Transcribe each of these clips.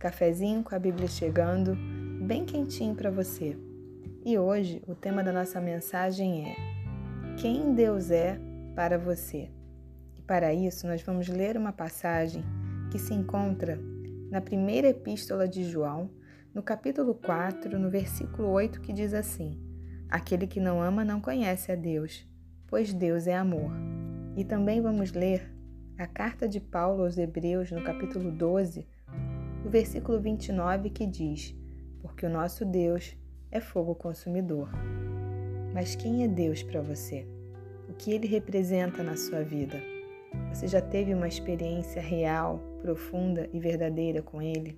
Cafezinho com a Bíblia chegando, bem quentinho para você. E hoje o tema da nossa mensagem é: Quem Deus é para você? E para isso nós vamos ler uma passagem que se encontra na primeira epístola de João, no capítulo 4, no versículo 8, que diz assim: Aquele que não ama não conhece a Deus, pois Deus é amor. E também vamos ler a carta de Paulo aos Hebreus, no capítulo 12, no versículo 29, que diz: Porque o nosso Deus é fogo consumidor. Mas quem é Deus para você? O que ele representa na sua vida? Você já teve uma experiência real, profunda e verdadeira com ele?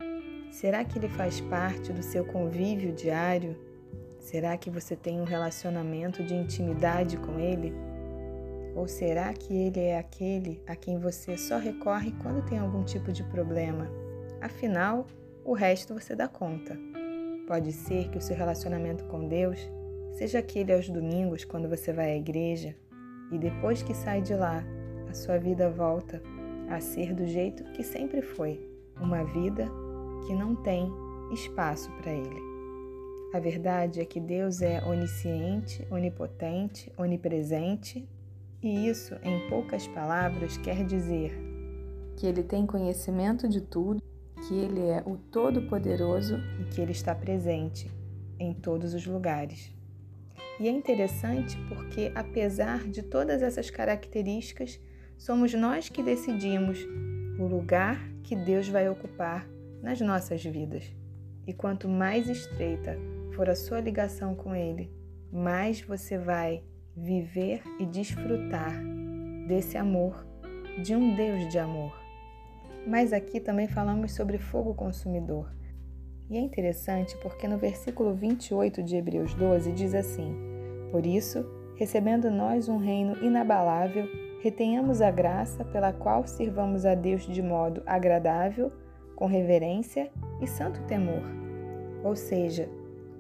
Será que ele faz parte do seu convívio diário? Será que você tem um relacionamento de intimidade com ele? Ou será que ele é aquele a quem você só recorre quando tem algum tipo de problema? Afinal, o resto você dá conta. Pode ser que o seu relacionamento com Deus seja aquele aos domingos quando você vai à igreja e depois que sai de lá, a sua vida volta a ser do jeito que sempre foi, uma vida que não tem espaço para ele. A verdade é que Deus é onisciente, onipotente, onipresente, e isso, em poucas palavras, quer dizer que ele tem conhecimento de tudo, que ele é o Todo-Poderoso e que ele está presente em todos os lugares. E é interessante porque, apesar de todas essas características, somos nós que decidimos o lugar que Deus vai ocupar nas nossas vidas. E quanto mais estreita for a sua ligação com Ele, mais você vai viver e desfrutar desse amor, de um Deus de amor. Mas aqui também falamos sobre fogo consumidor. E é interessante porque no versículo 28 de Hebreus 12 diz assim: Por isso, recebendo nós um reino inabalável, retenhamos a graça pela qual sirvamos a Deus de modo agradável, com reverência e santo temor. Ou seja,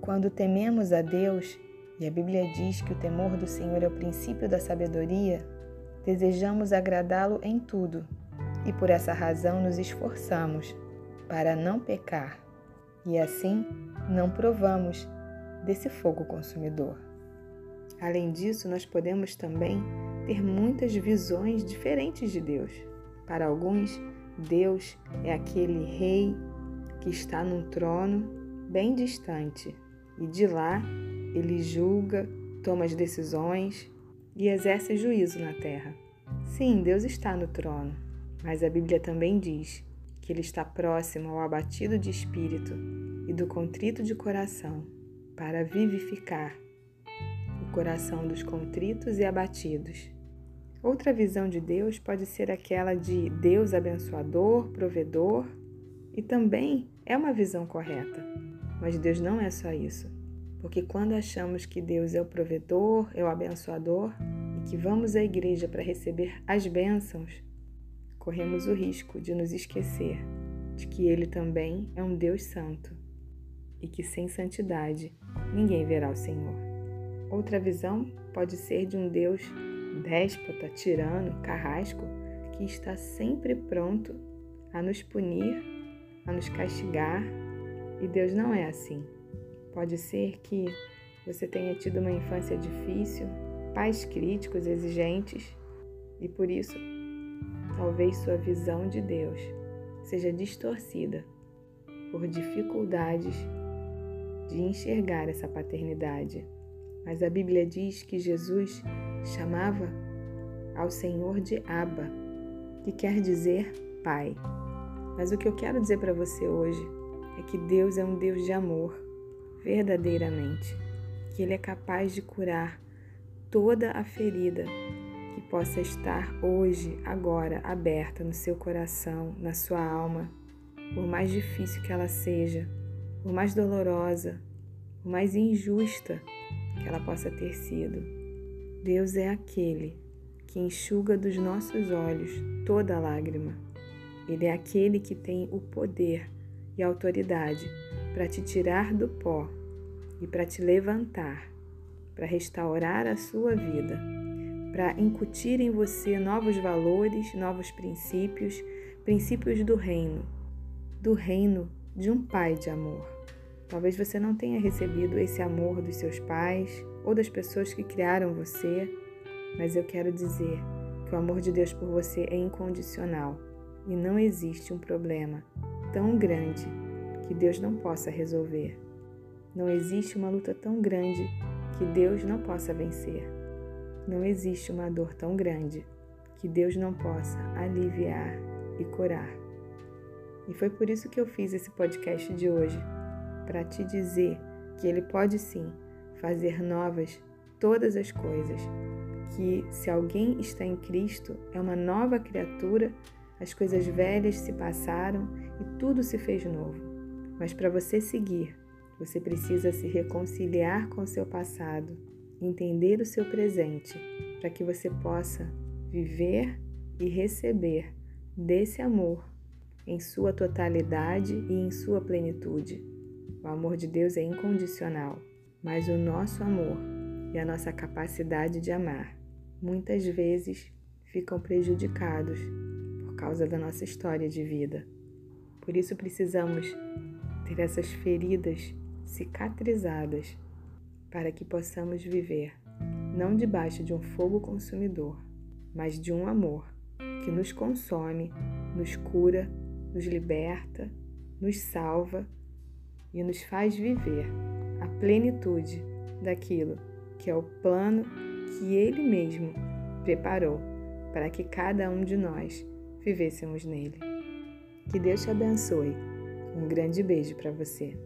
quando tememos a Deus, e a Bíblia diz que o temor do Senhor é o princípio da sabedoria, desejamos agradá-lo em tudo e por essa razão nos esforçamos para não pecar e assim não provamos desse fogo consumidor. Além disso, nós podemos também ter muitas visões diferentes de Deus. Para alguns, Deus é aquele rei que está num trono bem distante e de lá ele julga, toma as decisões e exerce juízo na terra. Sim, Deus está no trono, mas a Bíblia também diz que ele está próximo ao abatido de espírito e do contrito de coração, para vivificar o coração dos contritos e abatidos. Outra visão de Deus pode ser aquela de Deus abençoador, provedor, e também é uma visão correta. Mas Deus não é só isso. Porque quando achamos que Deus é o provedor, é o abençoador e que vamos à igreja para receber as bênçãos, corremos o risco de nos esquecer de que Ele também é um Deus santo e que sem santidade ninguém verá o Senhor. Outra visão pode ser de um Deus déspota, tirano, carrasco, que está sempre pronto a nos punir, a nos castigar, e Deus não é assim. Pode ser que você tenha tido uma infância difícil, pais críticos, exigentes, e por isso talvez sua visão de Deus seja distorcida por dificuldades de enxergar essa paternidade. Mas a Bíblia diz que Jesus chamava ao Senhor de Abba, que quer dizer Pai. Mas o que eu quero dizer para você hoje é que Deus é um Deus de amor verdadeiramente, que Ele é capaz de curar toda a ferida possa estar hoje, agora, aberta no seu coração, na sua alma, por mais difícil que ela seja, por mais dolorosa, por mais injusta que ela possa ter sido. Deus é aquele que enxuga dos nossos olhos toda lágrima. Ele é aquele que tem o poder e autoridade para te tirar do pó e para te levantar, para restaurar a sua vida, para incutir em você novos valores, novos princípios, princípios do reino, do reino de um pai de amor. Talvez você não tenha recebido esse amor dos seus pais ou das pessoas que criaram você, mas eu quero dizer que o amor de Deus por você é incondicional e não existe um problema tão grande que Deus não possa resolver. Não existe uma luta tão grande que Deus não possa vencer. Não existe uma dor tão grande que Deus não possa aliviar e curar. E foi por isso que eu fiz esse podcast de hoje para te dizer que Ele pode sim fazer novas todas as coisas. Que se alguém está em Cristo, é uma nova criatura, as coisas velhas se passaram e tudo se fez novo. Mas para você seguir você precisa se reconciliar com seu passado, entender o seu presente, para que você possa viver e receber desse amor em sua totalidade e em sua plenitude. O amor de Deus é incondicional, mas o nosso amor e a nossa capacidade de amar muitas vezes ficam prejudicados por causa da nossa história de vida. Por isso precisamos ter essas feridas cicatrizadas, para que possamos viver não debaixo de um fogo consumidor, mas de um amor que nos consome, nos cura, nos liberta, nos salva e nos faz viver a plenitude daquilo que é o plano que Ele mesmo preparou para que cada um de nós vivêssemos nele. Que Deus te abençoe. Um grande beijo para você.